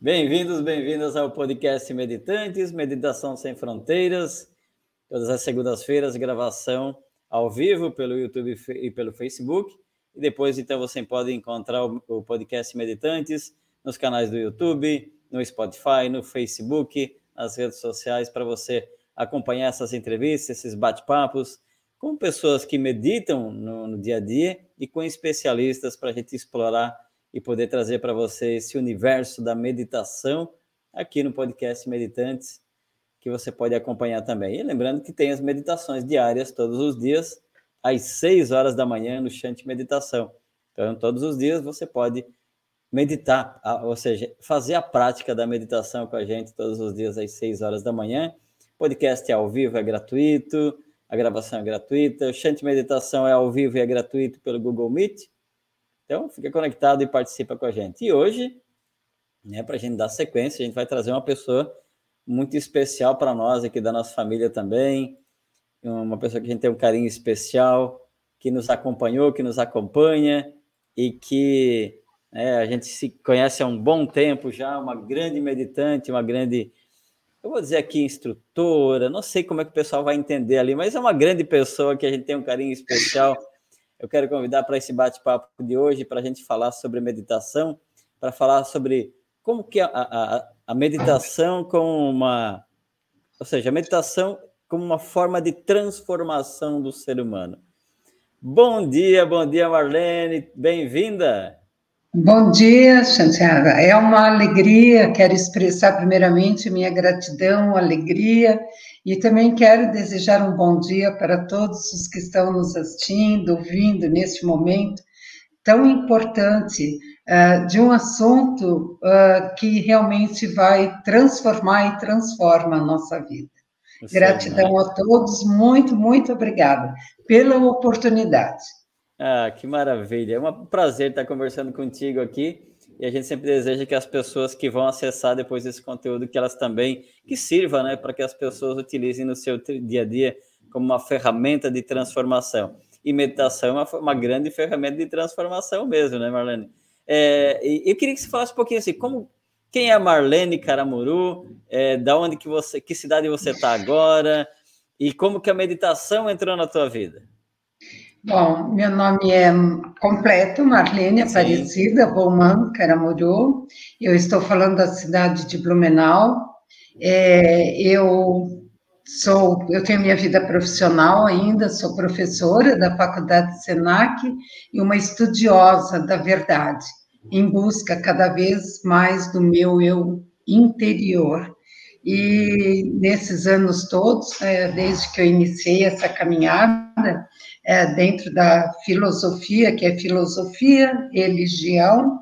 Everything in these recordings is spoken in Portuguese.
Bem-vindos, bem-vindas ao podcast Meditantes, Meditação Sem Fronteiras. Todas as segundas-feiras, gravação ao vivo pelo YouTube e pelo Facebook. E depois, então, você pode encontrar o podcast Meditantes nos canais do YouTube, no Spotify, no Facebook, nas redes sociais, para você acompanhar essas entrevistas, esses bate-papos com pessoas que meditam no, no dia a dia e com especialistas para a gente explorar e poder trazer para você esse universo da meditação aqui no podcast Meditantes, que você pode acompanhar também. E lembrando que tem as meditações diárias todos os dias, às 6 horas da manhã, no Chante Meditação. Então, todos os dias você pode meditar, ou seja, fazer a prática da meditação com a gente todos os dias às 6 horas da manhã. O podcast é ao vivo, é gratuito, a gravação é gratuita, o Chante Meditação é ao vivo e é gratuito pelo Google Meet. Então, fica conectado e participa com a gente. E hoje, né, para a gente dar sequência, a gente vai trazer uma pessoa muito especial para nós aqui da nossa família também, uma pessoa que a gente tem um carinho especial, que nos acompanhou, que nos acompanha e que né, a gente se conhece há um bom tempo já, uma grande meditante, uma grande, eu vou dizer aqui, instrutora, não sei como é que o pessoal vai entender ali, mas é uma grande pessoa que a gente tem um carinho especial eu quero convidar para esse bate-papo de hoje para a gente falar sobre meditação, para falar sobre como que a, a, a meditação como uma, ou seja, a meditação como uma forma de transformação do ser humano. Bom dia, bom dia, Marlene, bem-vinda. Bom dia, Santiago. É uma alegria, quero expressar primeiramente minha gratidão, alegria e também quero desejar um bom dia para todos os que estão nos assistindo, ouvindo neste momento tão importante uh, de um assunto uh, que realmente vai transformar e transforma a nossa vida. Gratidão né? a todos, muito, muito obrigada pela oportunidade. Ah, que maravilha. É um prazer estar conversando contigo aqui. E a gente sempre deseja que as pessoas que vão acessar depois esse conteúdo, que elas também, que sirva, né, para que as pessoas utilizem no seu dia a dia como uma ferramenta de transformação. E meditação é uma, uma grande ferramenta de transformação mesmo, né, Marlene? É, eu queria que você falasse um pouquinho assim, como, quem é a Marlene Caramuru, é, da onde que você, que cidade você está agora, e como que a meditação entrou na tua vida? Bom, meu nome é completo, Marlene. Aparecida Roman Caramuru. Eu estou falando da cidade de Blumenau. É, eu sou, eu tenho minha vida profissional ainda, sou professora da Faculdade Senac e uma estudiosa da verdade, em busca cada vez mais do meu eu interior. E nesses anos todos, é, desde que eu iniciei essa caminhada, é, dentro da filosofia, que é filosofia, religião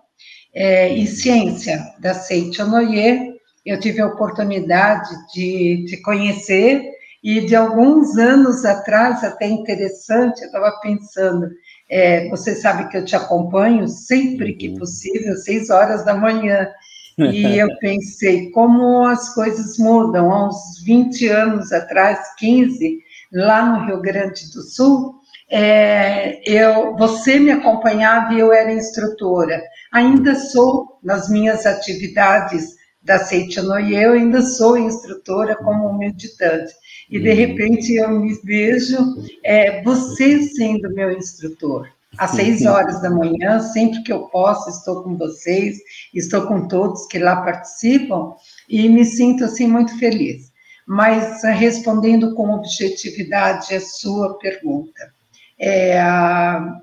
é, e ciência da Seiichi Onoye. Eu tive a oportunidade de te conhecer e de alguns anos atrás, até interessante, eu estava pensando, é, você sabe que eu te acompanho sempre que uhum. possível, seis horas da manhã, e eu pensei, como as coisas mudam, há uns 20 anos atrás, 15, lá no Rio Grande do Sul, é, eu, você me acompanhava e eu era instrutora. Ainda sou nas minhas atividades da Seitianoye, eu ainda sou instrutora como meditante. E de uhum. repente eu me vejo é, você sendo meu instrutor. Às seis horas da manhã, sempre que eu posso, estou com vocês, estou com todos que lá participam e me sinto assim muito feliz. Mas respondendo com objetividade a sua pergunta, é, a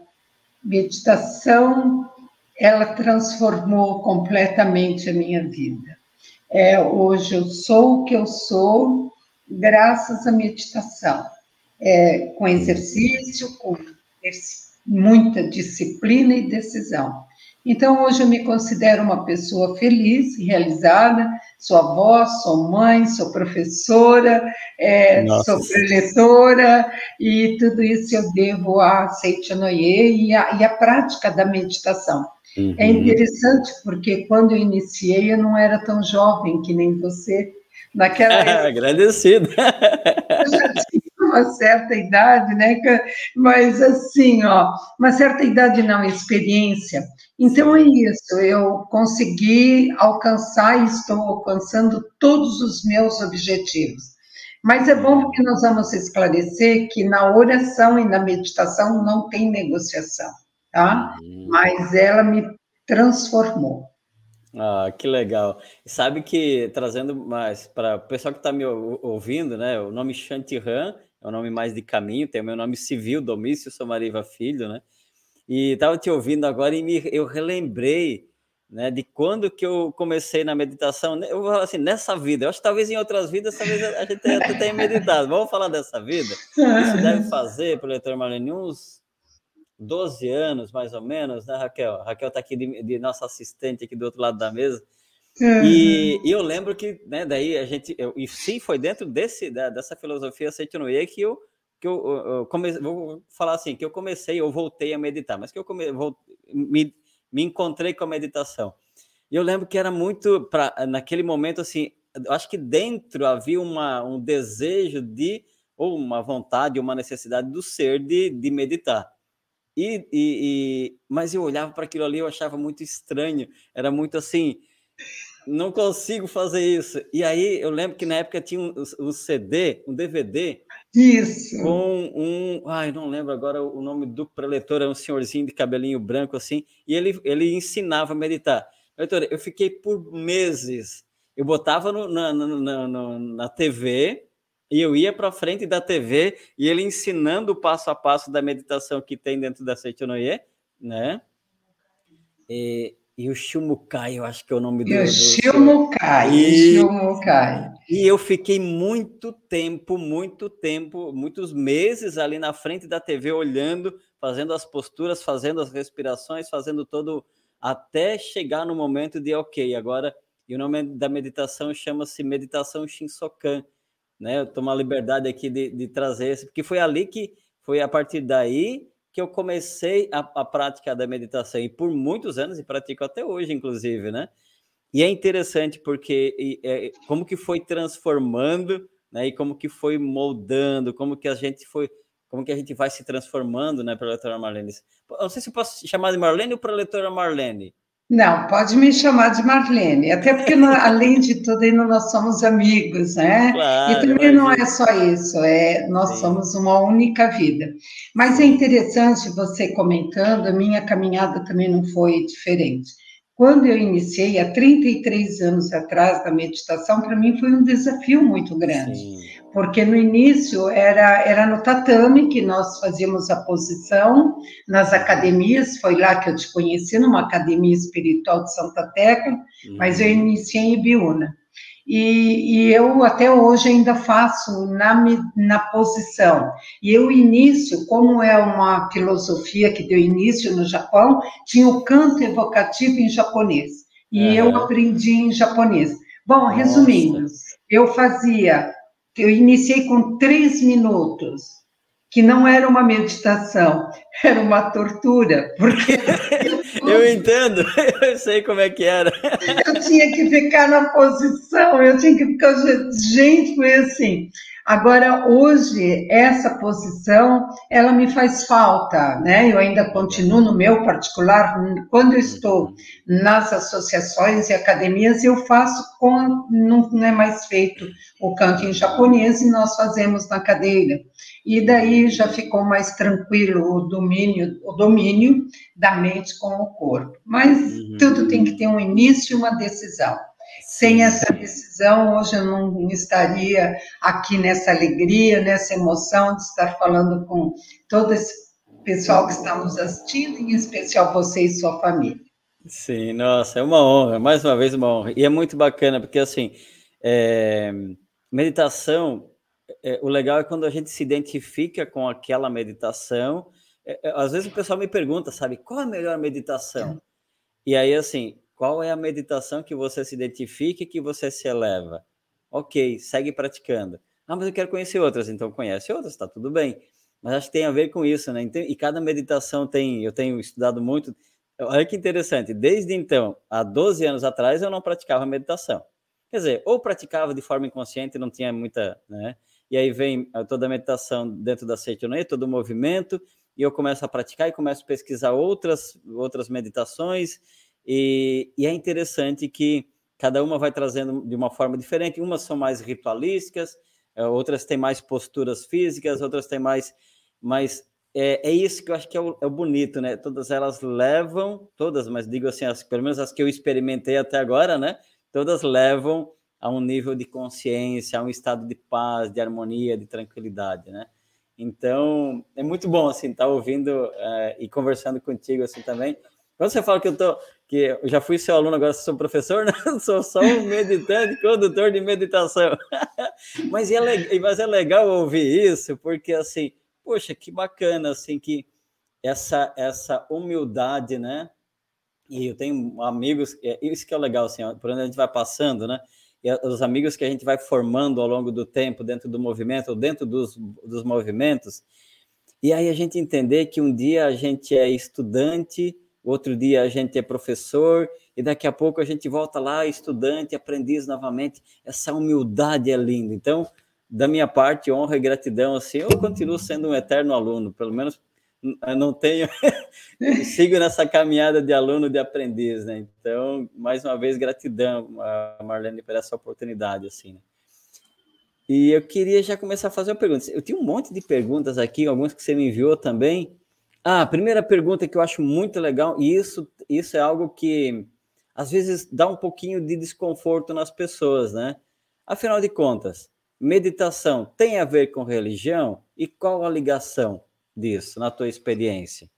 meditação ela transformou completamente a minha vida. É, hoje eu sou o que eu sou graças à meditação, é, com exercício, com muita disciplina e decisão. Então, hoje eu me considero uma pessoa feliz, realizada, sou avó, sou mãe, sou professora, é, sou preletora, e tudo isso eu devo a Seiichi Noye e a, e a prática da meditação. Uhum. É interessante porque quando eu iniciei eu não era tão jovem que nem você. Naquela época, Agradecido. Eu já uma certa idade, né? Mas assim, ó, uma certa idade não, experiência. Então é isso, eu consegui alcançar e estou alcançando todos os meus objetivos. Mas é bom porque nós vamos esclarecer que na oração e na meditação não tem negociação, tá? Uhum. Mas ela me transformou. Ah, que legal. Sabe que, trazendo mais para o pessoal que está me ouvindo, né? O nome Shantiran é o nome mais de caminho, tem o meu nome civil, Domício Somariva Filho, né? E estava te ouvindo agora e me, eu relembrei né, de quando que eu comecei na meditação. Eu vou falar assim, nessa vida. Eu acho que talvez em outras vidas, talvez a gente até tenha meditado. Vamos falar dessa vida? Isso deve fazer, para o leitor Marlene, uns 12 anos, mais ou menos, né, Raquel? Raquel está aqui de, de, nossa assistente aqui do outro lado da mesa. Uhum. E, e, eu lembro que, né, daí a gente, eu, e sim, foi dentro desse, da, dessa filosofia Seitonoye que eu, que eu, eu comecei, vou falar assim, que eu comecei, eu voltei a meditar, mas que eu come, vou, me, me encontrei com a meditação. E eu lembro que era muito, pra, naquele momento, assim, acho que dentro havia uma, um desejo de, ou uma vontade, uma necessidade do ser de, de meditar. E, e, e, mas eu olhava para aquilo ali, eu achava muito estranho, era muito assim, não consigo fazer isso. E aí eu lembro que na época tinha um, um CD, um DVD, isso. com um, ai, não lembro agora o nome do preletor, era um senhorzinho de cabelinho branco assim, e ele, ele ensinava a meditar. Eu fiquei por meses, eu botava no, na, na, na, na TV e eu ia para frente da TV e ele ensinando o passo a passo da meditação que tem dentro da Seitonoye, né? E, e o Shumukai, eu acho que é o nome do. E o Shumukai, e, Shumukai. E eu fiquei muito tempo, muito tempo, muitos meses ali na frente da TV olhando, fazendo as posturas, fazendo as respirações, fazendo todo. até chegar no momento de, ok, agora. E o nome da meditação chama-se Meditação Shinsokan né? Eu tomo a liberdade aqui de, de trazer esse, porque foi ali que foi a partir daí que eu comecei a, a prática da meditação e por muitos anos e pratico até hoje, inclusive, né? E é interessante porque e, é, como que foi transformando, né? E como que foi moldando, como que a gente foi, como que a gente vai se transformando, né, para a leitora Marlene. Eu não sei se eu posso chamar de Marlene ou para a leitora Marlene. Não, pode me chamar de Marlene, até porque, além de tudo, ainda nós somos amigos, né? Claro, e também não é só isso, é, nós Sim. somos uma única vida. Mas é interessante você comentando, a minha caminhada também não foi diferente. Quando eu iniciei, há 33 anos atrás, da meditação, para mim foi um desafio muito grande. Sim porque no início era, era no tatame que nós fazíamos a posição, nas academias, foi lá que eu te conheci, numa academia espiritual de Santa Tecla, uhum. mas eu iniciei em Ibiúna. E, e, eu até hoje ainda faço na, na posição. E o início, como é uma filosofia que deu início no Japão, tinha o canto evocativo em japonês. E uhum. eu aprendi em japonês. Bom, resumindo, Nossa. eu fazia eu iniciei com três minutos, que não era uma meditação, era uma tortura, porque... eu entendo, eu sei como é que era. eu tinha que ficar na posição, eu tinha que ficar... Gente, foi assim... Agora, hoje, essa posição, ela me faz falta, né? Eu ainda continuo no meu particular, quando estou nas associações e academias, eu faço com, não, não é mais feito o canto em japonês e nós fazemos na cadeira. E daí já ficou mais tranquilo o domínio, o domínio da mente com o corpo. Mas uhum. tudo tem que ter um início e uma decisão. Sem essa decisão, hoje eu não estaria aqui nessa alegria, nessa emoção de estar falando com todo esse pessoal que está nos assistindo, em especial você e sua família. Sim, nossa, é uma honra, mais uma vez uma honra. E é muito bacana, porque assim, é, meditação, é, o legal é quando a gente se identifica com aquela meditação. É, é às vezes o pessoal me pergunta, sabe, qual é a melhor meditação? E aí, assim, qual é a meditação que você se identifica e que você se eleva? Ok, segue praticando. Ah, mas eu quero conhecer outras, então conhece outras, tá tudo bem. Mas acho que tem a ver com isso, né? E cada meditação tem, eu tenho estudado muito. Olha que interessante, desde então, há 12 anos atrás, eu não praticava meditação. Quer dizer, ou praticava de forma inconsciente, não tinha muita, né? e aí vem toda a meditação dentro da Seitonoye, todo o movimento, e eu começo a praticar e começo a pesquisar outras, outras meditações, e, e é interessante que cada uma vai trazendo de uma forma diferente, umas são mais ritualísticas, é, outras têm mais posturas físicas, outras têm mais, mais é, é, isso que eu acho que é o, é o, bonito, né? Todas elas levam, todas, mas digo assim, as, pelo menos as que eu experimentei até agora, né? Todas levam a um nível de consciência, a um estado de paz, de harmonia, de tranquilidade, né? Então, é muito bom, assim, estar tá ouvindo é, e conversando contigo, assim, também. Quando você fala que eu tô, que eu já fui seu aluno, agora sou professor, né? sou só um meditante, condutor de meditação. mas, é, mas é legal ouvir isso, porque, assim, poxa, que bacana, assim, que essa, essa humildade, né? E eu tenho amigos, é, isso que é legal, assim, por onde a gente vai passando, né? E os amigos que a gente vai formando ao longo do tempo, dentro do movimento, ou dentro dos, dos movimentos, e aí a gente entender que um dia a gente é estudante, outro dia a gente é professor, e daqui a pouco a gente volta lá, estudante, aprendiz novamente. Essa humildade é linda. Então, da minha parte, honra e gratidão, assim, eu continuo sendo um eterno aluno, pelo menos não tenho, sigo nessa caminhada de aluno, de aprendiz, né? Então, mais uma vez, gratidão, Marlene, por essa oportunidade, assim, né? E eu queria já começar a fazer uma pergunta. Eu tinha um monte de perguntas aqui, algumas que você me enviou também. Ah, a primeira pergunta que eu acho muito legal, e isso, isso é algo que às vezes dá um pouquinho de desconforto nas pessoas, né? Afinal de contas, meditação tem a ver com religião? E qual a ligação disso, na tua experiência?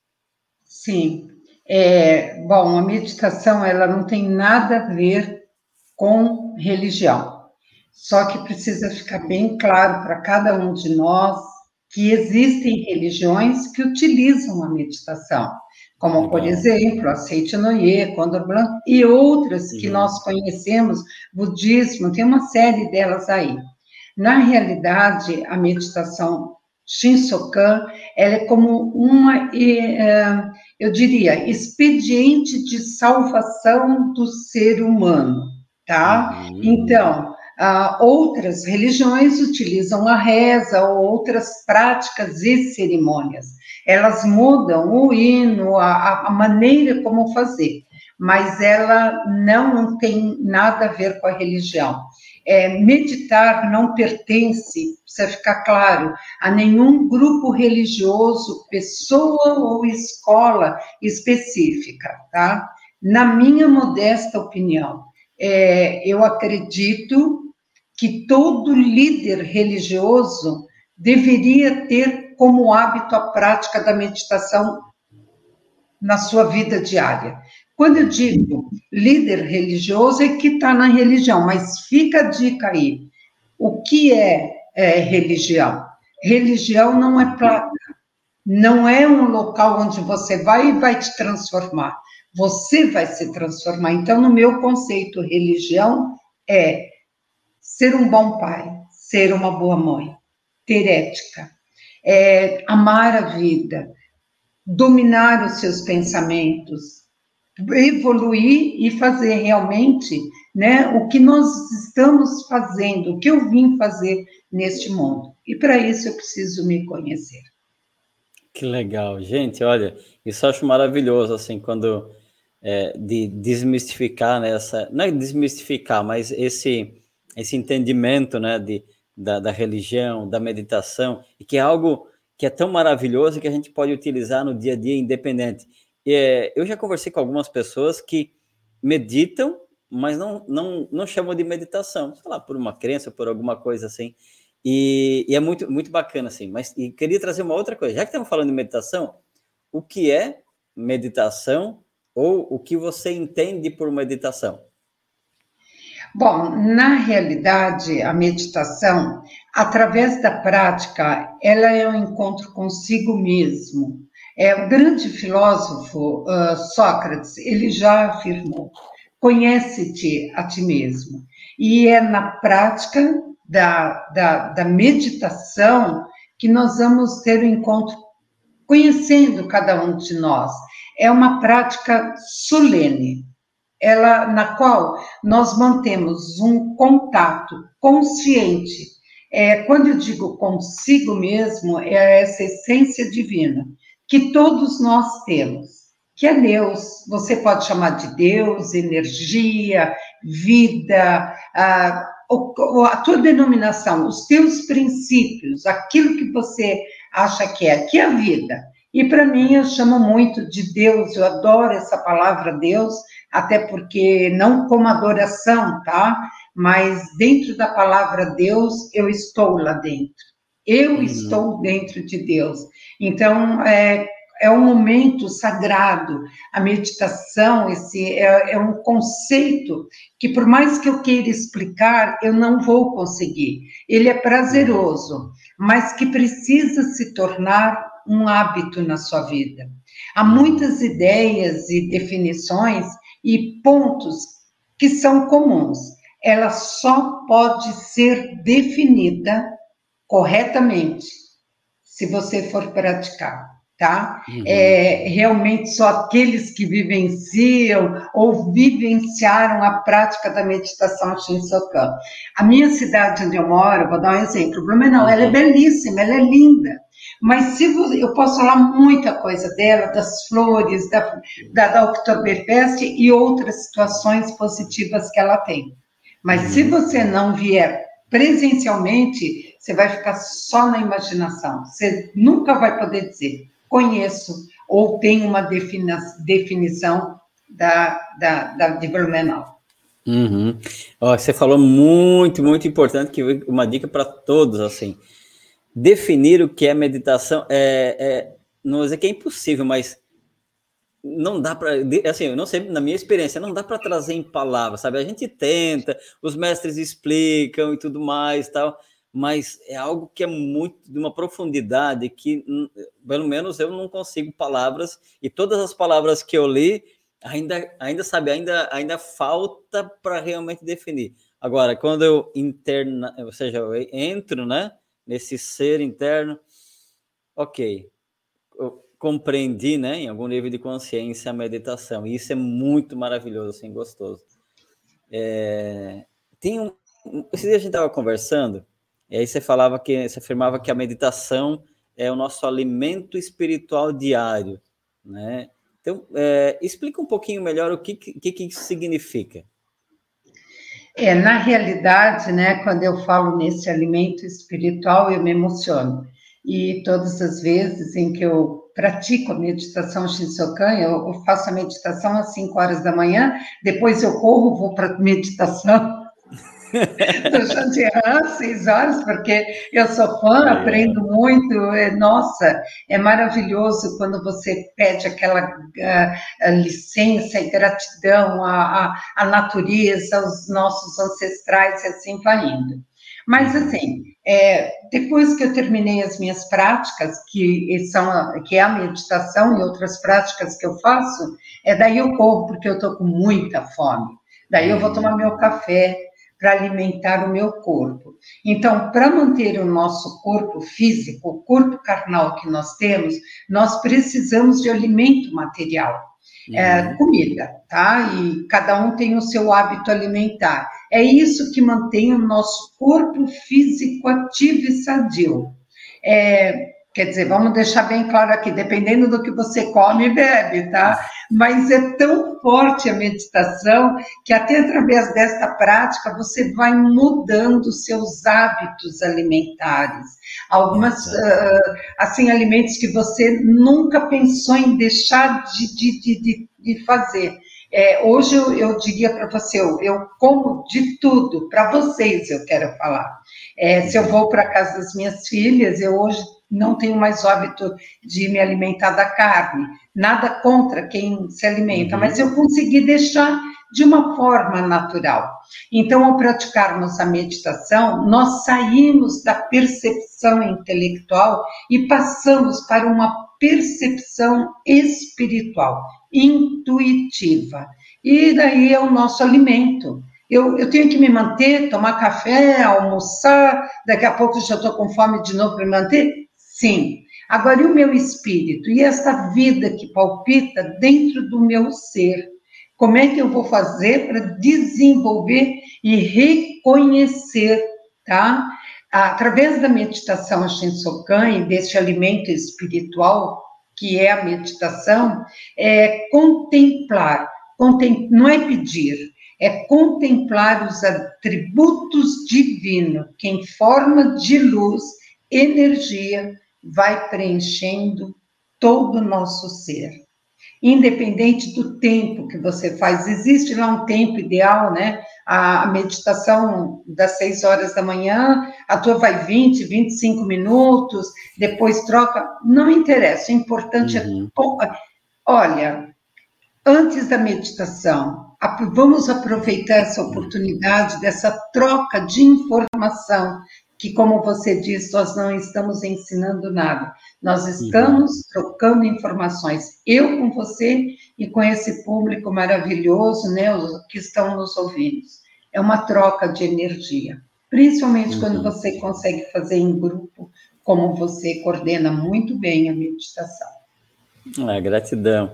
Sim. É, bom, a meditação ela não tem nada a ver com religião. Só que precisa ficar bem claro para cada um de nós que existem religiões que utilizam a meditação, como, Legal. por exemplo, a Seitinoye, Condor Blanc e outras que nós conhecemos, budismo, tem uma série delas aí. Na realidade, a meditação Shinsokan, ela é como uma, é, eu diria, expediente de salvação do ser humano, tá? Uhum. Então, outras religiões utilizam a reza ou outras práticas e cerimônias. Elas mudam o hino, a, a maneira como fazer, mas ela não tem nada a ver com a religião. É, meditar não pertence, precisa ficar claro, a nenhum grupo religioso, pessoa ou escola específica, tá? Na minha modesta opinião, é, eu acredito que todo líder religioso deveria ter como hábito a prática da meditação na sua vida diária. Quando eu digo líder religioso, é que está na religião, mas fica a dica aí. O que é, é religião? Religião não é placa, não é um local onde você vai e vai te transformar. Você vai se transformar. Então, no meu conceito, religião é ser um bom pai, ser uma boa mãe, ter ética, é, amar a vida, dominar os seus pensamentos, evoluir e fazer realmente né, o que nós estamos fazendo, o que eu vim fazer neste mundo. E para isso eu preciso me conhecer. Que legal, gente. Olha, isso eu acho maravilhoso, assim, quando é, de desmistificar né, essa, não é desmistificar, mas esse esse entendimento, né, de da, da religião, da meditação, e que é algo que é tão maravilhoso que a gente pode utilizar no dia a dia independente. É, eu já conversei com algumas pessoas que meditam, mas não, não, não chamam de meditação, sei lá, por uma crença, por alguma coisa assim. E, e é muito, muito bacana, assim. Mas e queria trazer uma outra coisa. Já que estamos falando de meditação, o que é meditação ou o que você entende por meditação? Bom, na realidade, a meditação, através da prática, ela é um encontro consigo mesmo. É, o grande filósofo uh, Sócrates, ele já afirmou: conhece-te a ti mesmo. E é na prática da, da, da meditação que nós vamos ter o um encontro conhecendo cada um de nós. É uma prática solene, ela na qual nós mantemos um contato consciente É, quando eu digo consigo mesmo, é essa essência divina que todos nós temos, que é Deus. Você pode chamar de Deus, energia, vida, a, a tua denominação, os teus princípios, aquilo que você acha que é, que é a vida. E para mim, eu chamo muito de Deus, eu adoro essa palavra Deus, até porque não como adoração, tá? Mas dentro da palavra Deus, eu estou lá dentro. Eu uhum. estou dentro de Deus. Então, é, é um momento sagrado. A meditação esse é, é, um conceito que, por mais que eu queira explicar, eu não vou conseguir. Ele é prazeroso, mas que precisa se tornar um hábito na sua vida. Há muitas ideias e definições e pontos que são comuns. Ela só pode ser definida corretamente se você for praticar tá? Uhum. É, realmente só aqueles que vivenciam ou vivenciaram a prática da meditação Shinsokan. A minha cidade onde eu moro, vou dar um exemplo, Blumenau, uhum. ela é uhum. belíssima, ela é linda, mas se você, eu posso falar muita coisa dela, das flores, da, da, da Oktoberfest e outras situações positivas que ela tem. Mas uhum. se você não vier presencialmente, você vai ficar só na imaginação. Você nunca vai poder dizer conheço ou tenho uma definição da, da, da de Blumenau. Uhum. Ó, você falou muito, muito importante, que uma dica para todos, assim, definir o que é meditação é, é não vou dizer que é impossível, mas não dá para, assim, eu não sei, na minha experiência, não dá para trazer em palavras, sabe? A gente tenta, os mestres explicam e tudo mais, tal, mas é algo que é muito de uma profundidade que, pelo menos, eu não consigo palavras, e todas as palavras que eu li, ainda, ainda sabe, ainda, ainda falta para realmente definir. Agora, quando eu interna, ou seja, eu entro, né, nesse ser interno, ok, eu compreendi, né, em algum nível de consciência a meditação, e isso é muito maravilhoso, assim, gostoso. É, tem um, esse dia a gente estava conversando, e aí você falava que você afirmava que a meditação é o nosso alimento espiritual diário, né? Então, é, explica um pouquinho melhor o que, que, que isso significa. É, na realidade, né, quando eu falo nesse alimento espiritual, eu me emociono. E todas as vezes em que eu pratico a meditação Shinsokan, eu faço a meditação às 5 horas da manhã, depois eu corro, vou para a meditação do Chantiran, seis horas, porque eu sou fã, aprendo muito. É, nossa, é maravilhoso quando você pede aquela uh, licença e gratidão à, à, à natureza, aos nossos ancestrais, e assim vai indo. Mas, assim, é, depois que eu terminei as minhas práticas, que são que é a meditação e outras práticas que eu faço, é daí eu corro, porque eu estou com muita fome. Daí eu vou tomar meu café, para alimentar o meu corpo. Então, para manter o nosso corpo físico, o corpo carnal que nós temos, nós precisamos de alimento material, é, uhum. é, comida, tá? E cada um tem o seu hábito alimentar. É isso que mantém o nosso corpo físico ativo e sadio. É, Quer dizer, vamos deixar bem claro aqui, dependendo do que você come e bebe, tá? Mas é tão forte a meditação que até através desta prática você vai mudando seus hábitos alimentares. Algumas, uh, assim, alimentos que você nunca pensou em deixar de, de, de, de fazer. É, hoje eu, eu diria para você, eu, eu, como de tudo, para vocês eu quero falar. É, se eu vou para casa das minhas filhas, eu hoje não tenho mais hábito de me alimentar da carne. Nada contra quem se alimenta, uhum. mas eu consegui deixar de uma forma natural. Então, ao praticarmos a meditação, nós saímos da percepção intelectual e passamos para uma percepção espiritual, intuitiva. E daí é o nosso alimento. Eu, eu, tenho que me manter, tomar café, almoçar, daqui a pouco já estou com fome de novo para me manter. Sim. Agora, e o meu espírito? E essa vida que palpita dentro do meu ser? Como é que eu vou fazer para desenvolver e reconhecer, tá? através da meditação Shinsokan e desse alimento espiritual que é a meditação, é contemplar, contem, não é pedir, é contemplar os atributos divinos que em forma de luz, energia, vai preenchendo todo o nosso ser independente do tempo que você faz. Existe lá um tempo ideal, né? A meditação das 6 horas da manhã, a tua vai 20, 25 minutos, depois troca. Não interessa, o importante é uhum. é. Olha, antes da meditação, vamos aproveitar essa oportunidade dessa troca de informação que, como você diz, nós não estamos ensinando nada, nós uhum. estamos uhum. trocando informações, eu com você e com esse público maravilhoso, né, que estão nos ouvindo. É uma troca de energia, principalmente uhum. quando você consegue fazer em grupo, como você coordena muito bem a meditação. Ah, gratidão.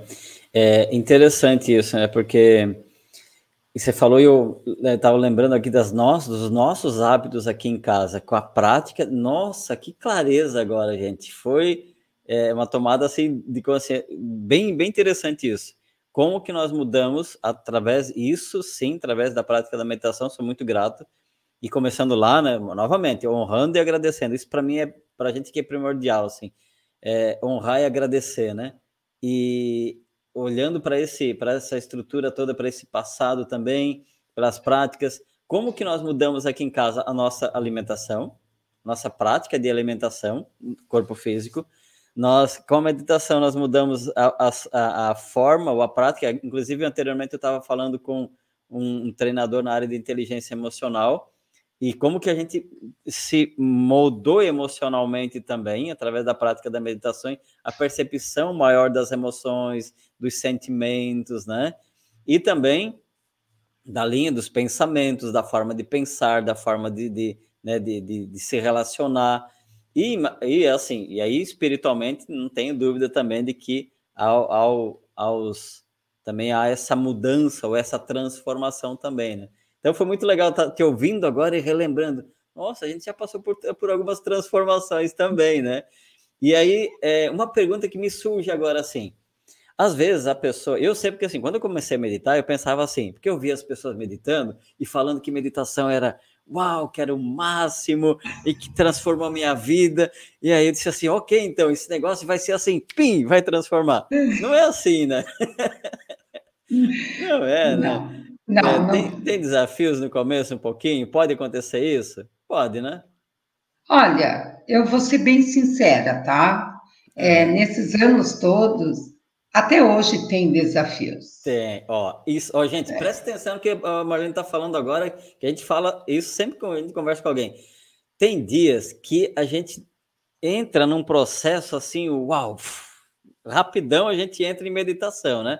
É interessante isso, né? Porque e você falou, eu estava né, lembrando aqui das nossas, dos nossos hábitos aqui em casa, com a prática. Nossa, que clareza agora, gente. Foi é, uma tomada assim de consciência, bem, bem interessante isso. Como que nós mudamos através isso, sim, através da prática da meditação. Sou muito grato. E começando lá, né, novamente, honrando e agradecendo. Isso para mim é para a gente que é primordial, assim, é, honrar e agradecer, né? E olhando para esse para essa estrutura toda, para esse passado também, pelas práticas, como que nós mudamos aqui em casa a nossa alimentação, nossa prática de alimentação, corpo físico. Nós, com a meditação, nós mudamos a, a, a forma ou a prática. Inclusive, anteriormente eu estava falando com um, um treinador na área de inteligência emocional e como que a gente se moldou emocionalmente também através da prática da meditação, a percepção maior das emoções, dos sentimentos, né? E também da linha dos pensamentos, da forma de pensar, da forma de, de, né, de, de, de se relacionar. E, e assim, e aí espiritualmente não tenho dúvida também de que ao, ao, aos também há essa mudança ou essa transformação também, né? Então foi muito legal estar tá te ouvindo agora e relembrando. Nossa, a gente já passou por, por algumas transformações também, né? E aí, é, uma pergunta que me surge agora assim. Às vezes a pessoa, eu sei porque assim, quando eu comecei a meditar, eu pensava assim, porque eu via as pessoas meditando e falando que meditação era uau, que era o máximo e que transformou a minha vida. E aí eu disse assim, ok, então esse negócio vai ser assim, pim, vai transformar. Não é assim, né? Não é, né? Não. Não, é, não. Tem, tem, desafios no começo um pouquinho? Pode acontecer isso? Pode, né? Olha, eu vou ser bem sincera, tá? É, nesses anos todos, até hoje tem desafios. Tem, ó, isso, ó, gente, é. presta atenção que a Marlene está falando agora, que a gente fala isso sempre que a gente conversa com alguém. Tem dias que a gente entra num processo assim, uau, rapidão a gente entra em meditação, né?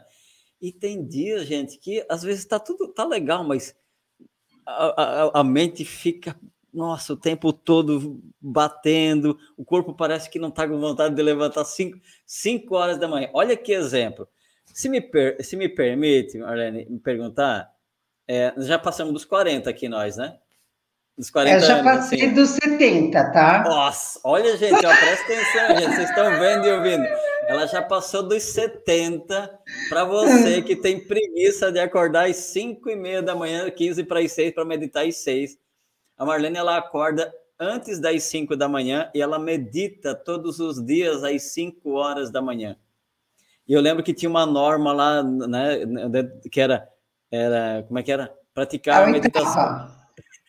E tem dias, gente, que às vezes está tudo tá legal, mas a, a, a, mente fica, nossa, o tempo todo batendo, o corpo parece que não está com vontade de levantar 5 horas da manhã. Olha que exemplo. Se me, per, se me permite, Marlene, me perguntar, é, já passamos dos 40 aqui nós, né? Dos 40 Eu já anos, passei assim. dos 70, tá? Nossa, olha, gente, ó, presta atenção, gente, vocês estão vendo e ouvindo. Ela já passou dos 70 para você que tem preguiça de acordar às 5 e meia da manhã, 15 para as 6 para meditar às 6. A Marlene ela acorda antes das 5 da manhã e ela medita todos os dias às 5 horas da manhã. E eu lembro que tinha uma norma lá, né, que era, era como é que era? Praticar a meditação.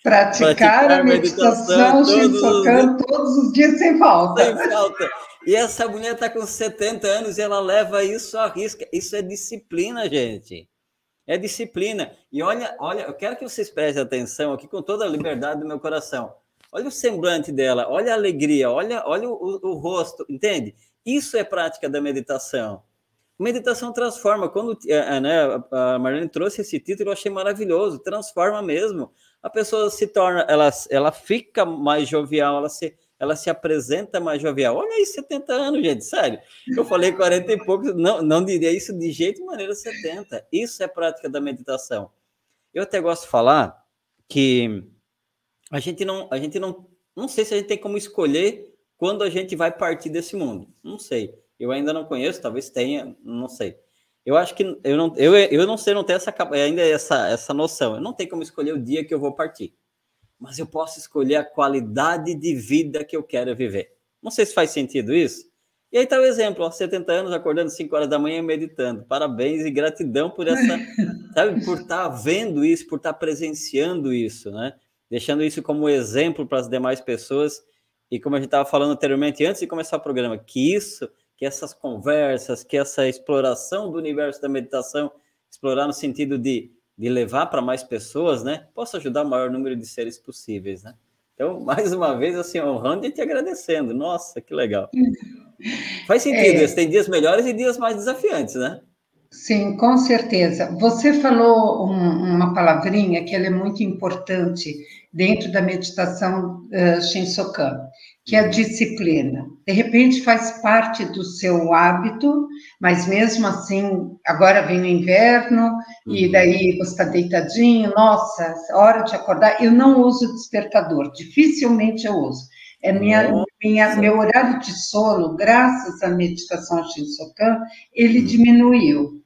Praticar, Praticar a meditação, meditação todos, todos os dias sem falta. Sem falta. E essa mulher está com 70 anos e ela leva isso à risca. Isso é disciplina, gente. É disciplina. E olha, olha, eu quero que vocês prestem atenção aqui com toda a liberdade do meu coração. Olha o semblante dela, olha a alegria, olha, olha o, o, o rosto, entende? Isso é prática da meditação. Meditação transforma. Quando eh, eh, né, a Marlene trouxe esse título, eu achei maravilhoso. Transforma mesmo. A pessoa se torna, ela, ela fica mais jovial, ela se ela se apresenta mais jovial. Olha aí, 70 anos, gente, sério. Eu falei 40 e poucos, não, não diria isso de jeito e maneira 70. Isso é prática da meditação. Eu até gosto de falar que a gente não, a gente não não sei se a gente tem como escolher quando a gente vai partir desse mundo. Não sei. Eu ainda não conheço, talvez tenha, não sei. Eu acho que eu não, eu, eu não sei, não tenho essa, ainda essa, essa noção. Eu não tenho como escolher o dia que eu vou partir. Mas eu posso escolher a qualidade de vida que eu quero viver. Não sei se faz sentido isso. E aí está o exemplo, aos 70 anos, acordando 5 horas da manhã e meditando. Parabéns e gratidão por essa, sabe, por estar tá vendo isso, por estar tá presenciando isso, né? Deixando isso como exemplo para as demais pessoas. E como a gente estava falando anteriormente, antes de começar o programa, que isso, que essas conversas, que essa exploração do universo da meditação, explorar no sentido de, de levar para mais pessoas, né? Possa ajudar o maior número de seres possíveis, né? Então, mais uma vez, assim, honrando e te agradecendo. Nossa, que legal. Faz sentido, é... tem dias melhores e dias mais desafiantes, né? Sim, com certeza. Você falou um, uma palavrinha que ela é muito importante dentro da meditação uh, Shinsokan, que é a disciplina. De repente faz parte do seu hábito, mas mesmo assim, agora vem o inverno uhum. e daí você está deitadinho, nossa, hora de acordar. Eu não uso despertador, dificilmente eu uso. É minha, minha, meu horário de sono, graças à meditação Shinsokan, ele uhum. diminuiu.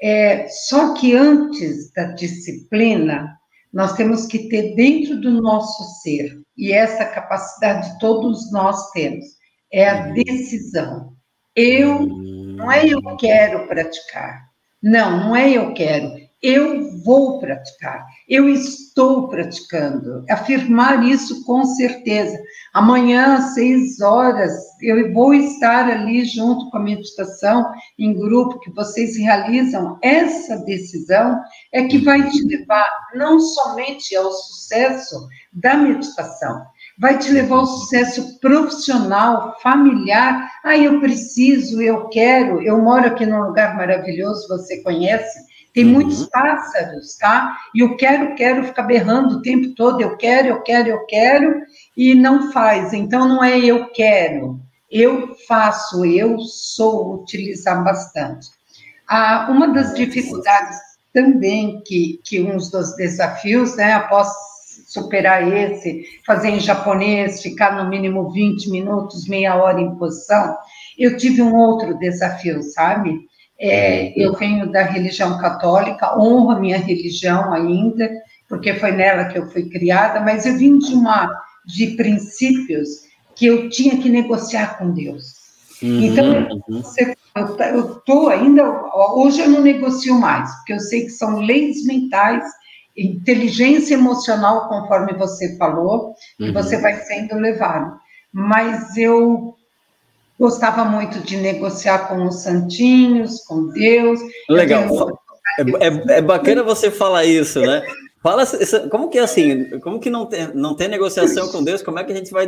É, só que antes da disciplina, nós temos que ter dentro do nosso ser, e essa capacidade todos nós temos, é a uhum. decisão. Eu, não é eu quero praticar. Não, não é eu quero eu vou praticar, eu estou praticando. Afirmar isso com certeza. Amanhã, às seis horas, eu vou estar ali junto com a meditação em grupo que vocês realizam. Essa decisão é que vai te levar não somente ao sucesso da meditação, vai te levar ao sucesso profissional, familiar. Ah, eu preciso, eu quero, eu moro aqui num lugar maravilhoso, você conhece tem uhum. muitos pássaros, tá? E eu quero, quero ficar berrando o tempo todo, eu quero, eu quero, eu quero, e não faz. Então não é eu quero, eu faço, eu sou, utilizar bastante. Ah, uma das dificuldades também que, que uns dos desafios, né, após superar esse, fazer em japonês, ficar no mínimo 20 minutos, meia hora em posição, eu tive um outro desafio, sabe? É, eu venho da religião católica, honro a minha religião ainda, porque foi nela que eu fui criada, mas eu vim de uma de princípios que eu tinha que negociar com Deus. Uhum, então, uhum. eu estou ainda, hoje eu não negocio mais, porque eu sei que são leis mentais, inteligência emocional, conforme você falou, uhum. que você vai sendo levado. Mas eu Gostava muito de negociar com os santinhos, com Deus. Legal. É, é, é, bacana você falar isso, né? Fala, como que é assim? Como que não tem, não tem negociação com Deus? Como é que a gente vai.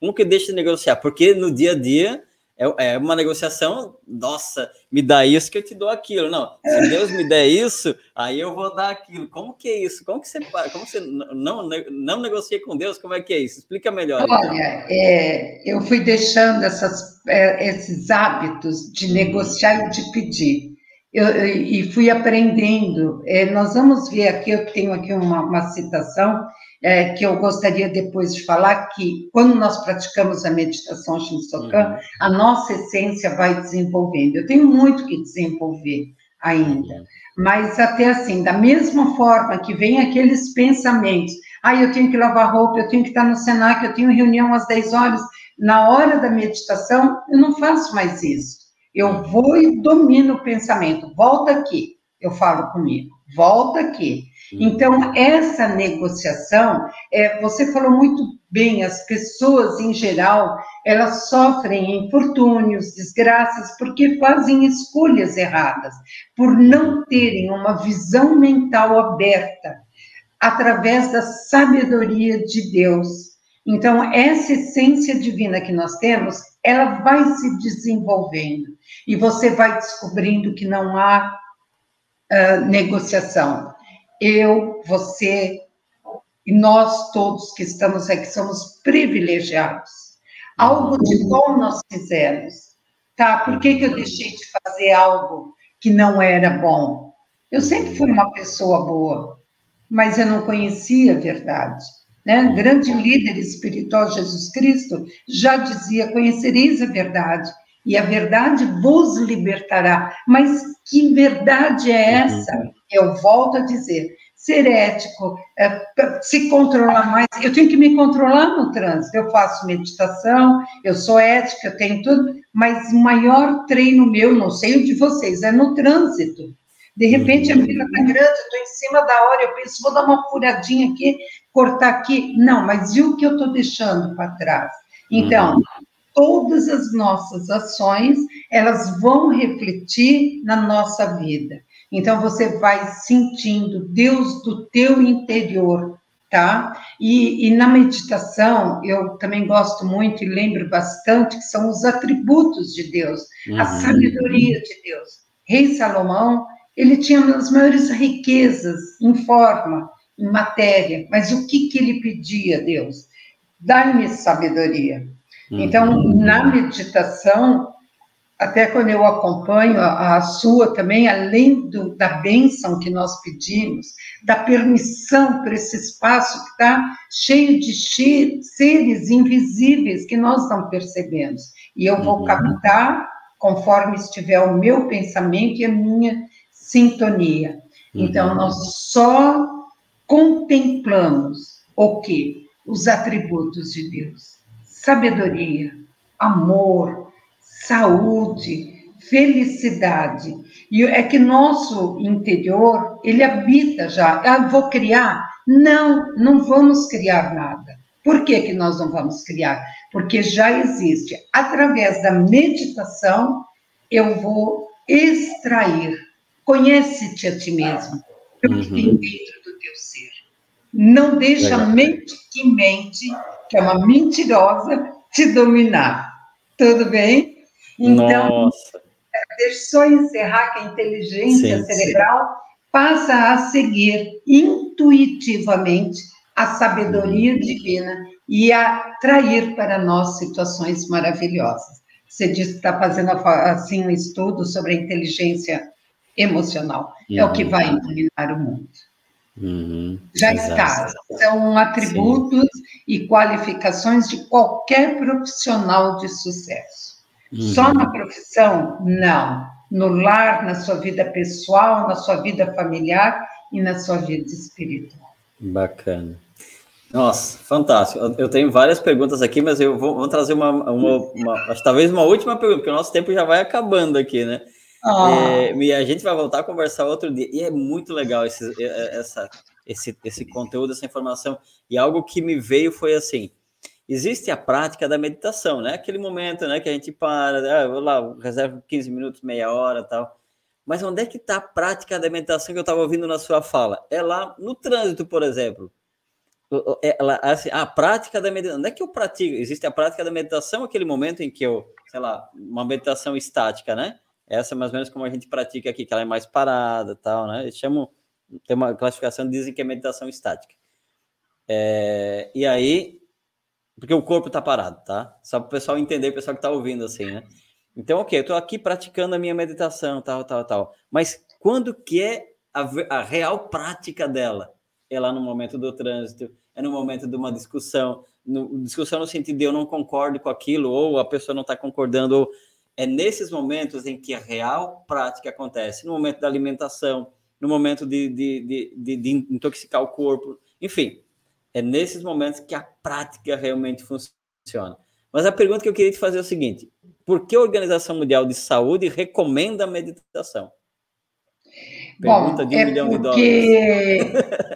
Como que deixa de negociar? Porque no dia a dia é, é uma negociação, nossa, me dá isso que eu te dou aquilo. Não, se Deus me der isso, aí eu vou dar aquilo. Como que é isso? Como que você, como você não, não negocia com Deus? Como é que é isso? Explica melhor. Então. Olha, é, eu fui deixando essas, é, esses hábitos de negociar e de pedir. Eu, e fui aprendendo. É, nós vamos ver aqui, eu tenho aqui uma, uma citação é, que eu gostaria depois de falar, que quando nós praticamos a meditação Shinsokan, uhum. a nossa essência vai desenvolvendo. Eu tenho muito que desenvolver ainda, uhum. mas até assim, da mesma forma que vem aqueles pensamentos, ah, eu tenho que lavar roupa, eu tenho que estar no Senac, eu tenho reunião às 10 horas, na hora da meditação, eu não faço mais isso. Eu uhum. vou e domino o pensamento, volta aqui, eu falo comigo, volta aqui, então, essa negociação, é, você falou muito bem, as pessoas em geral, elas sofrem infortúnios, desgraças, porque fazem escolhas erradas, por não terem uma visão mental aberta, através da sabedoria de Deus. Então, essa essência divina que nós temos, ela vai se desenvolvendo, e você vai descobrindo que não há negociação eu, você e nós todos que estamos aqui somos privilegiados. Algo de bom nós fizemos, tá? Por que, que eu deixei de fazer algo que não era bom? Eu sempre fui uma pessoa boa, mas eu não conhecia a verdade. né? grande líder espiritual Jesus Cristo, já dizia: Conhecereis a verdade, e a verdade vos libertará. Mas que verdade é essa? Uhum. Eu volto a dizer: ser ético, é, se controlar mais. Eu tenho que me controlar no trânsito. Eu faço meditação, eu sou ética, eu tenho tudo, mas o maior treino meu, não sei o de vocês, é no trânsito. De repente a uhum. fila está grande, estou em cima da hora, eu penso, vou dar uma furadinha aqui, cortar aqui. Não, mas e o que eu estou deixando para trás? Então, uhum. Todas as nossas ações, elas vão refletir na nossa vida. Então, você vai sentindo Deus do teu interior, tá? E, e, na meditação, eu também gosto muito e lembro bastante que são os atributos de Deus, uhum. a sabedoria de Deus. Rei Salomão, ele tinha as maiores riquezas em forma, em matéria, mas o que, que ele pedia a Deus? Dá-me sabedoria. Então, na meditação, até quando eu acompanho a, a sua também, além do, da bênção que nós pedimos, da permissão para esse espaço que está cheio de seres invisíveis que nós não percebemos. E eu vou uhum. captar conforme estiver o meu pensamento e a minha sintonia. Uhum. Então, nós só contemplamos o que? Os atributos de Deus: sabedoria, amor, saúde, felicidade. E é que nosso interior, ele habita já. Ah, vou criar? Não, não vamos criar nada. Por que, que nós não vamos criar? Porque já existe. Através da meditação, eu vou extrair Conhece-te a ti mesmo, o que tem dentro do teu ser. Não deixa a mente que mente, que é uma mentirosa, te dominar. Tudo bem? Então, Nossa. deixa só encerrar que a inteligência sim, cerebral sim. passa a seguir intuitivamente a sabedoria uhum. divina e a atrair para nós situações maravilhosas. Você disse que está fazendo assim um estudo sobre a inteligência emocional. Uhum. É o que vai uhum. iluminar o mundo. Uhum. Já Exato. está. São atributos Sim. e qualificações de qualquer profissional de sucesso. Uhum. Só na profissão? Não. No lar, na sua vida pessoal, na sua vida familiar e na sua vida espiritual. Bacana. Nossa, fantástico. Eu tenho várias perguntas aqui, mas eu vou, vou trazer uma, uma, uma, talvez uma última pergunta, porque o nosso tempo já vai acabando aqui, né? É, e a gente vai voltar a conversar outro dia. E é muito legal esse, essa, esse, esse conteúdo, essa informação. E algo que me veio foi assim: existe a prática da meditação, né? Aquele momento né, que a gente para, ah, vou lá, reserva 15 minutos, meia hora tal. Mas onde é que está a prática da meditação que eu estava ouvindo na sua fala? É lá no trânsito, por exemplo. É, assim, a prática da meditação. Onde é que eu pratico? Existe a prática da meditação, aquele momento em que eu, sei lá, uma meditação estática, né? Essa é mais ou menos como a gente pratica aqui, que ela é mais parada tal, né? Eles chamam, tem uma classificação, dizem que é meditação estática. É, e aí, porque o corpo está parado, tá? Só para o pessoal entender, o pessoal que está ouvindo assim, né? Então, ok, eu estou aqui praticando a minha meditação, tal, tal, tal. Mas quando que é a, a real prática dela? É lá no momento do trânsito, é no momento de uma discussão, no, discussão no sentido de eu não concordo com aquilo, ou a pessoa não está concordando, ou é nesses momentos em que a real prática acontece, no momento da alimentação, no momento de, de, de, de, intoxicar o corpo, enfim, é nesses momentos que a prática realmente funciona. Mas a pergunta que eu queria te fazer é o seguinte: por que a Organização Mundial de Saúde recomenda a meditação? Pergunta Bom, de um é milhão de dólares.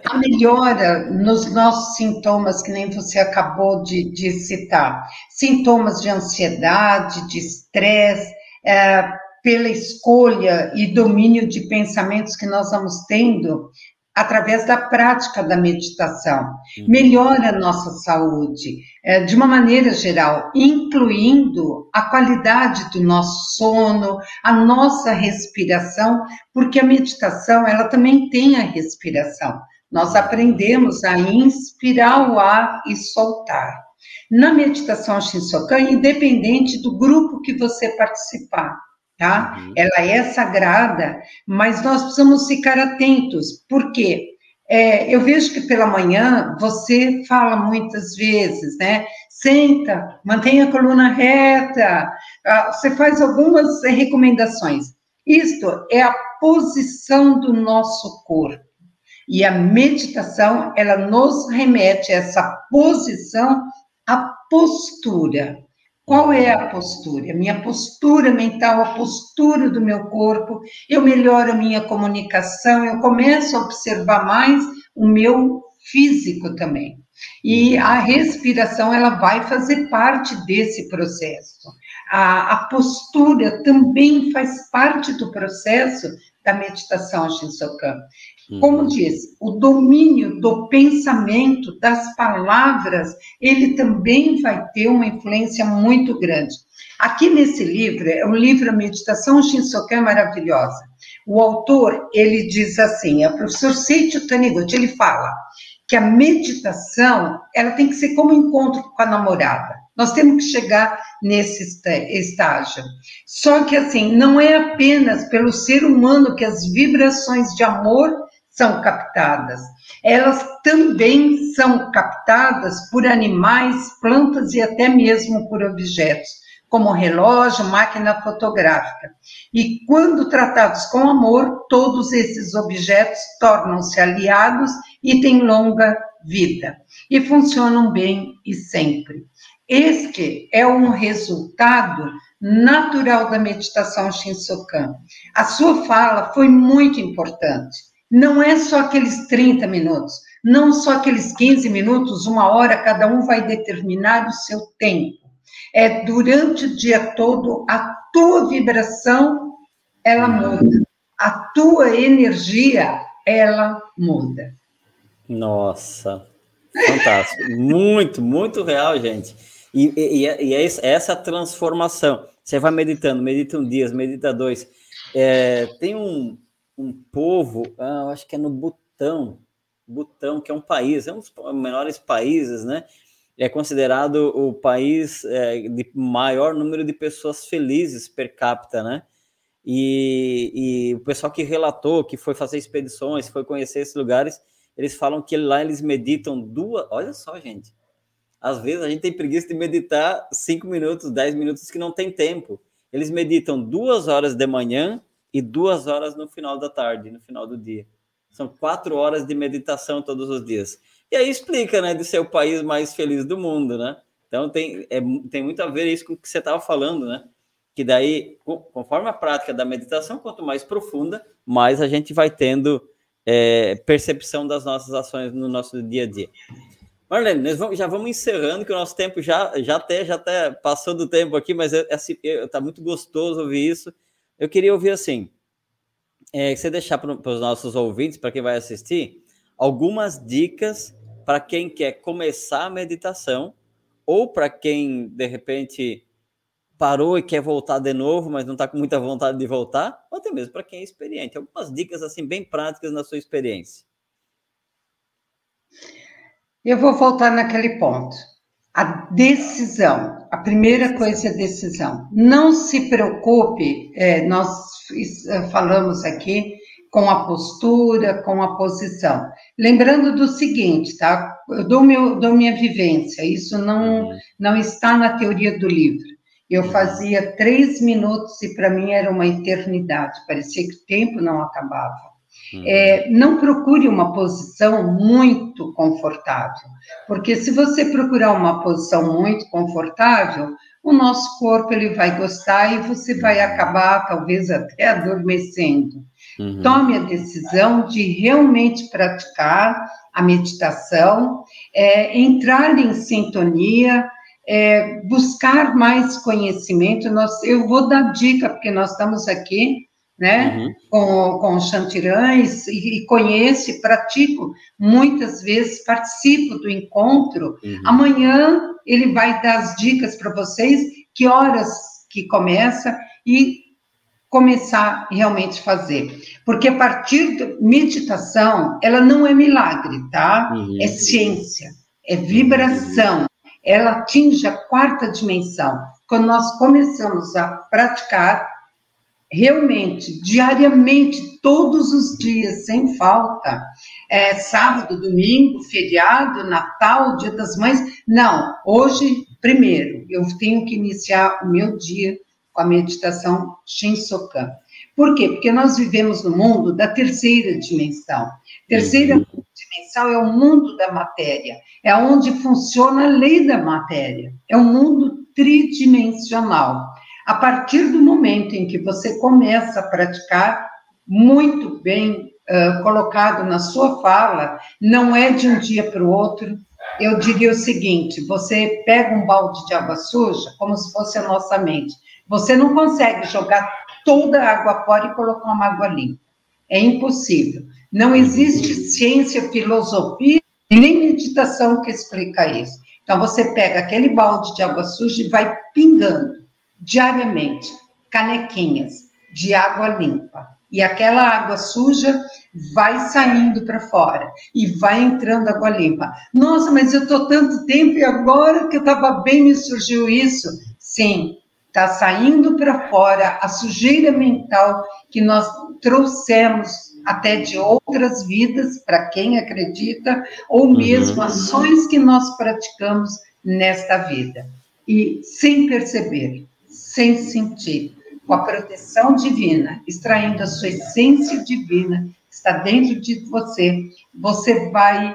a melhora nos nossos sintomas, que nem você acabou de, de citar, sintomas de ansiedade, de estresse, é, pela escolha e domínio de pensamentos que nós vamos tendo, através da prática da meditação. Uhum. Melhora a nossa saúde, é, de uma maneira geral, incluindo a qualidade do nosso sono, a nossa respiração, porque a meditação, ela também tem a respiração. Nós aprendemos a inspirar o ar e soltar. Na meditação Shinsokan, independente do grupo que você participar, tá? Uhum. Ela é sagrada, mas nós precisamos ficar atentos, porque É, eu vejo que pela manhã você fala muitas vezes, né? Senta, mantenha a coluna reta, ah, você faz algumas recomendações. Isto é a posição do nosso corpo. E a meditação, ela nos remete a essa posição, a postura. Qual é a postura? A minha postura mental, a postura do meu corpo, eu melhoro a minha comunicação, eu começo a observar mais o meu físico também. E a respiração, ela vai fazer parte desse processo. A, a postura também faz parte do processo da meditação Shinsokan. Como uhum. diz, o domínio do pensamento, das palavras, ele também vai ter uma influência muito grande. Aqui nesse livro, é um livro A Meditação Shinsokan maravilhosa. O autor, ele diz assim, é o professor Seiichi Taniguchi, ele fala que a meditação, ela tem que ser como um encontro com a namorada. Nós temos que chegar nesse estágio. Só que, assim, não é apenas pelo ser humano que as vibrações de amor são captadas. Elas também são captadas por animais, plantas e até mesmo por objetos, como relógio, máquina fotográfica. E quando tratados com amor, todos esses objetos tornam-se aliados e têm longa vida e funcionam bem e sempre. Este é um resultado natural da meditação Shinsokan. A sua fala foi muito importante. Não é só aqueles 30 minutos, não só aqueles 15 minutos, uma hora, cada um vai determinar o seu tempo. É durante o dia todo, a tua vibração, ela muda. A tua energia, ela muda. Nossa, fantástico. muito, muito real, gente. E, e, e é essa transformação. Você vai meditando, medita um dia, medita dois. É, tem um, um povo, ah, acho que é no Butão, Butão, que é um país, é um dos menores países, né? É considerado o país é, de maior número de pessoas felizes per capita, né? E, e, o pessoal que relatou, que foi fazer expedições, foi conhecer esses lugares, eles falam que lá eles meditam duas. Olha só, gente, às vezes a gente tem preguiça de meditar cinco minutos, dez minutos que não tem tempo. Eles meditam duas horas de manhã e duas horas no final da tarde, no final do dia. São quatro horas de meditação todos os dias. E aí explica, né, de ser o país mais feliz do mundo, né? Então tem, é, tem muito a ver isso com o que você estava falando, né? Que daí, conforme a prática da meditação, quanto mais profunda, mais a gente vai tendo é, percepção das nossas ações no nosso dia a dia. Marlene, nós vamos, já vamos encerrando, que o nosso tempo já, já até já até passou do tempo aqui, mas está assim, tá muito gostoso ouvir isso. Eu queria ouvir assim, é, você deixar para os nossos ouvintes, para quem vai assistir, algumas dicas para quem quer começar a meditação ou para quem de repente parou e quer voltar de novo, mas não está com muita vontade de voltar, ou até mesmo para quem é experiente. Algumas dicas assim bem práticas na sua experiência. Eu vou voltar naquele ponto. A decisão, a primeira coisa é a decisão. Não se preocupe, é, nós é, falamos aqui com a postura, com a posição. Lembrando do seguinte, tá? Eu dou, meu, dou minha vivência, isso não, uhum. não está na teoria do livro. Eu fazia três minutos e para mim era uma eternidade, parecia que o tempo não acabava. Uhum. É, não procure uma posição muito confortável, porque se você procurar uma posição muito confortável, o nosso corpo ele vai gostar e você vai uhum. acabar talvez até adormecendo. Uhum. Tome a decisão de realmente praticar a meditação, é, entrar em sintonia, é, buscar mais conhecimento. Nós, eu vou dar dica, porque nós estamos aqui né? Uhum. Com, com Chantirães e, e conheço e pratico muitas vezes, participo do encontro. Uhum. Amanhã ele vai dar as dicas para vocês, que horas que começa e começar realmente a fazer. Porque a partir da meditação, ela não é milagre, tá? Uhum. É ciência, é vibração. Ela atinge a quarta dimensão. Quando nós começamos a praticar, realmente, diariamente, todos os dias, sem falta, é sábado, domingo, feriado, Natal, Dia das Mães. Não, hoje, primeiro, eu tenho que iniciar o meu dia com a meditação Shinsokan. Por quê? Porque nós vivemos no mundo da terceira dimensão. Terceira uhum. dimensão é o mundo da matéria, é onde funciona a lei da matéria, é um mundo tridimensional. A partir do momento em que você começa a praticar, muito bem uh, colocado na sua fala, não é de um dia para o outro. Eu diria o seguinte: você pega um balde de água suja, como se fosse a nossa mente. Você não consegue jogar toda a água fora e colocar uma água limpa. É impossível. Não existe ciência, filosofia nem meditação que explica isso. Então, você pega aquele balde de água suja e vai pingando diariamente canequinhas de água limpa. E aquela água suja vai saindo para fora e vai entrando água limpa. Nossa, mas eu estou tanto tempo e agora que eu estava bem me surgiu isso. Sim, está saindo para fora a sujeira mental que nós trouxemos até de outras vidas, para quem acredita, ou uhum. mesmo uhum. ações que nós praticamos nesta vida. E sem perceber, sem sentir, com a proteção divina, extraindo a sua essência divina, que está dentro de você, você vai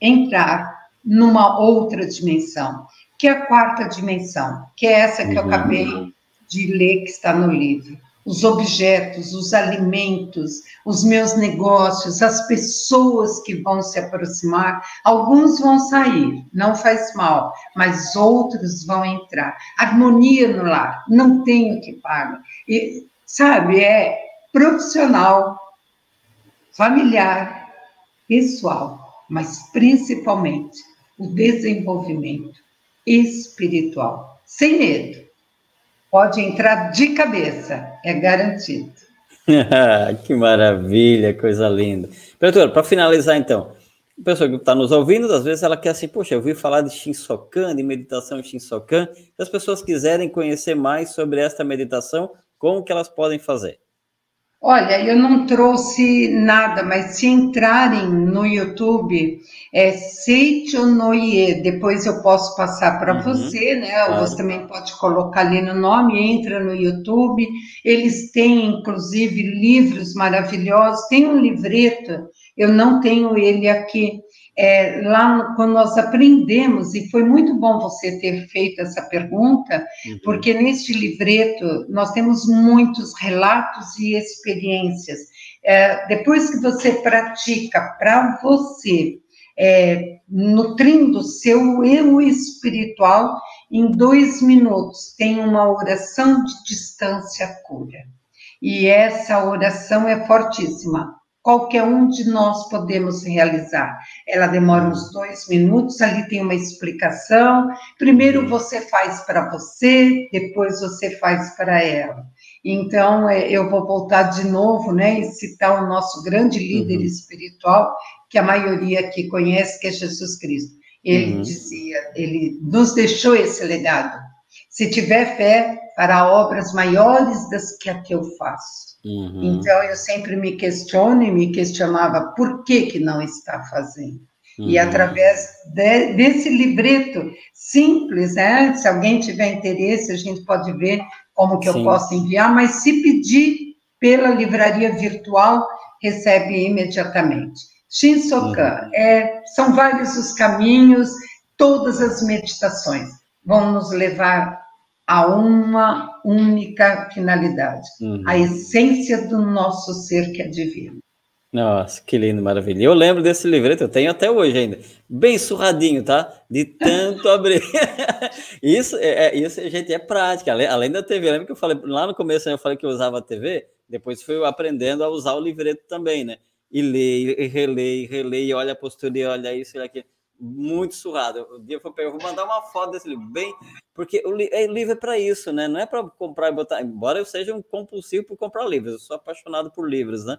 entrar numa outra dimensão que é a quarta dimensão, que é essa que uhum. eu acabei de ler que está no livro. Os objetos, os alimentos, os meus negócios, as pessoas que vão se aproximar, alguns vão sair, não faz mal, mas outros vão entrar. Harmonia no lar, não tenho que pagar. E, sabe, é profissional, familiar, pessoal, mas principalmente o desenvolvimento espiritual. Sem medo. Pode entrar de cabeça, é garantido. que maravilha, coisa linda. Doutora, para finalizar então, a pessoa que está nos ouvindo, às vezes ela quer assim, poxa, eu ouvi falar de Shinsokan, de meditação Shinsokan, se as pessoas quiserem conhecer mais sobre esta meditação, como que elas podem fazer? Olha, eu não trouxe nada, mas se entrarem no YouTube, é Seicho Noie, depois eu posso passar para uhum, você, né? Claro. Você também pode colocar ali no nome, entra no YouTube. Eles têm, inclusive, livros maravilhosos. Tem um livreto, eu não tenho ele aqui, é, lá quando nós aprendemos, e foi muito bom você ter feito essa pergunta, uhum. porque neste livreto nós temos muitos relatos e experiências. É, depois que você pratica para você, é, nutrindo seu eu espiritual, em dois minutos tem uma oração de distância cura. E essa oração é fortíssima qualquer um de nós podemos realizar. Ela demora uns dois minutos, ali tem uma explicação. Primeiro você faz para você, depois você faz para ela. Então, é, eu vou voltar de novo, né, e citar o nosso grande líder uhum. espiritual, que a maioria aqui conhece, que é Jesus Cristo. Ele uhum. dizia, ele nos deixou esse legado. Se tiver fé, fará obras maiores das que a que eu faço. Uhum. Então eu sempre me questiono e me questionava por que que não está fazendo. Uhum. E através de, desse livreto simples, né? Se alguém tiver interesse, a gente pode ver como que Sim. eu posso enviar, mas se pedir pela livraria virtual, recebe imediatamente. Shinsokan, uhum. é, são vários os caminhos, todas as meditações vão nos levar a uma única finalidade, uhum. a essência do nosso ser que é divino. Nossa, que lindo, maravilha. Eu lembro desse livreto, eu tenho até hoje ainda. Bem surradinho, tá? De tanto abrir. isso, é, é, isso, gente, é prática. Além, além da TV, lembra que eu falei lá no começo, eu falei que eu usava a TV, depois fui aprendendo a usar o livreto também, né? E ler, e reler, e reler, e olha a postura, e olha isso e aquilo muito surrado. O dia vou, pegar, eu vou mandar uma foto desse livro, bem, porque o, é, livro é para isso, né? Não é para comprar e botar. Embora eu seja um compulsivo por comprar livros, eu sou apaixonado por livros, né?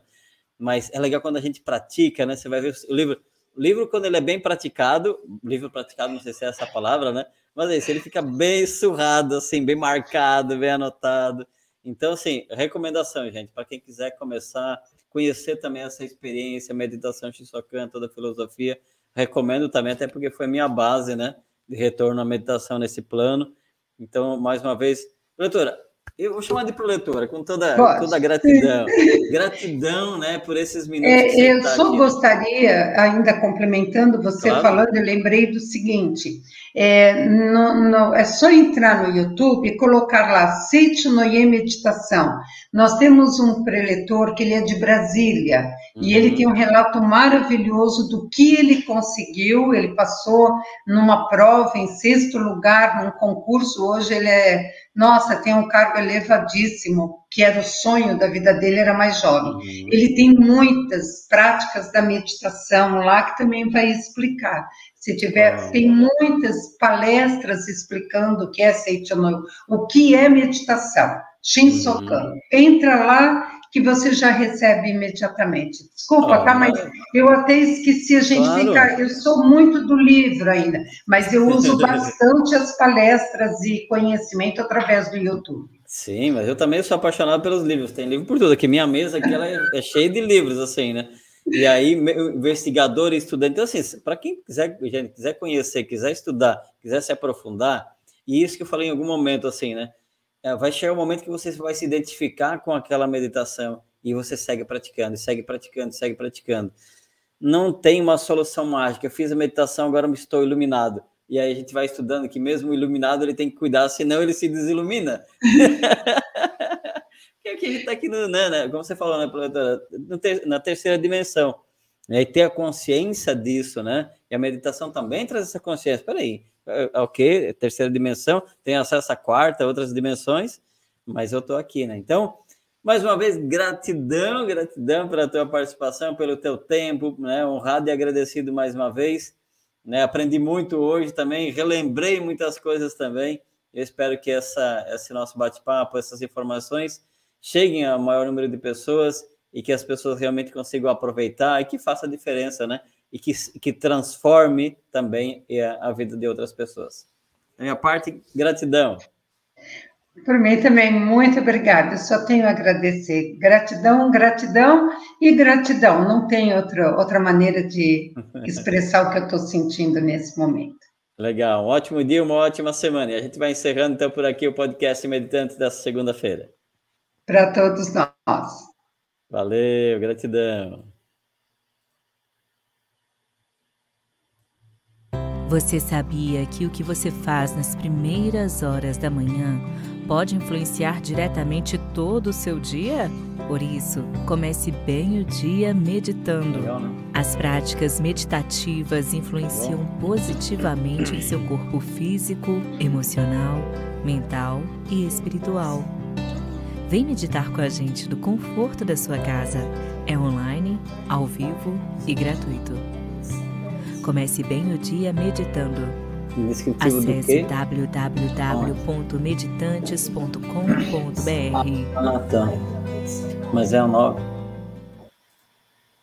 Mas é legal quando a gente pratica, né? Você vai ver o livro. O livro, quando ele é bem praticado, livro praticado, não sei se é essa palavra, né? Mas é isso, ele fica bem surrado, assim, bem marcado, bem anotado. Então, assim, recomendação, gente, para quem quiser começar conhecer também essa experiência, meditação Shisokan, toda a filosofia. Recomendo também, até porque foi minha base, né, de retorno à meditação nesse plano. Então, mais uma vez, doutora, eu vou chamar de proletora, com toda, toda gratidão. gratidão, né, por esses minutos. É, eu tá só aqui. gostaria, ainda complementando você claro. falando, eu lembrei do seguinte: é, no, no, é só entrar no YouTube e colocar lá Seicho Noye Meditação. Nós temos um preletor que ele é de Brasília uhum. e ele tem um relato maravilhoso do que ele conseguiu. Ele passou numa prova em sexto lugar num concurso. Hoje ele é nossa, tem um cargo elevadíssimo, que era o sonho da vida dele, era mais jovem. Uhum. Ele tem muitas práticas da meditação lá que também vai explicar. Se tiver, uhum. tem muitas palestras explicando o que é Seichanoyo, o que é meditação. Shinsokan. Uhum. Entra lá que você já recebe imediatamente. Desculpa, tá? Mas eu até esqueci, a gente claro. fica. Eu sou muito do livro ainda, mas eu uso bastante as palestras e conhecimento através do YouTube. Sim, mas eu também sou apaixonado pelos livros. Tem livro por tudo. Aqui minha mesa aqui ela é, é cheia de livros, assim, né? E aí, investigador e estudante. Então, assim, para quem quiser, gente, quiser conhecer, quiser estudar, quiser se aprofundar, e isso que eu falei em algum momento, assim, né? É, vai chegar um momento que você vai se identificar com aquela meditação e você segue praticando, segue praticando, segue praticando. Não tem uma solução mágica. Eu fiz a meditação, agora me estou iluminado. E aí a gente vai estudando que mesmo iluminado ele tem que cuidar, senão ele se desilumina. que é que ele está aqui no, né, né, como você falou, né, na terceira dimensão. Né, e ter a consciência disso, né? E a meditação também traz essa consciência. Espera aí, é, é ok, terceira dimensão, tem acesso à quarta, outras dimensões, mas eu estou aqui, né? Então, mais uma vez, gratidão, gratidão pela tua participação, pelo teu tempo, né? Honrado e agradecido mais uma vez. Né? Aprendi muito hoje também, relembrei muitas coisas também. Eu espero que essa, esse nosso bate-papo, essas informações cheguem a maior número de pessoas e que as pessoas realmente consigam aproveitar e que faça a diferença, né? e que, que transforme também a, a vida de outras pessoas. Minha parte, gratidão. Por mim também, muito obrigada. Só tenho a agradecer. Gratidão, gratidão e gratidão. Não tem outra, outra maneira de expressar o que eu estou sentindo nesse momento. Legal. Um ótimo dia, uma ótima semana. E a gente vai encerrando então por aqui o podcast Meditante dessa segunda-feira. Para todos nós. Valeu, gratidão. Você sabia que o que você faz nas primeiras horas da manhã pode influenciar diretamente todo o seu dia? Por isso, comece bem o dia meditando. Né? As práticas meditativas influenciam positivamente em seu corpo físico, emocional, mental e espiritual. Vem meditar com a gente do conforto da sua casa. É online, ao vivo e gratuito. Comece bem o dia meditando. Acesse www.meditantes.com.br. Ah, tá. Mas é o nove.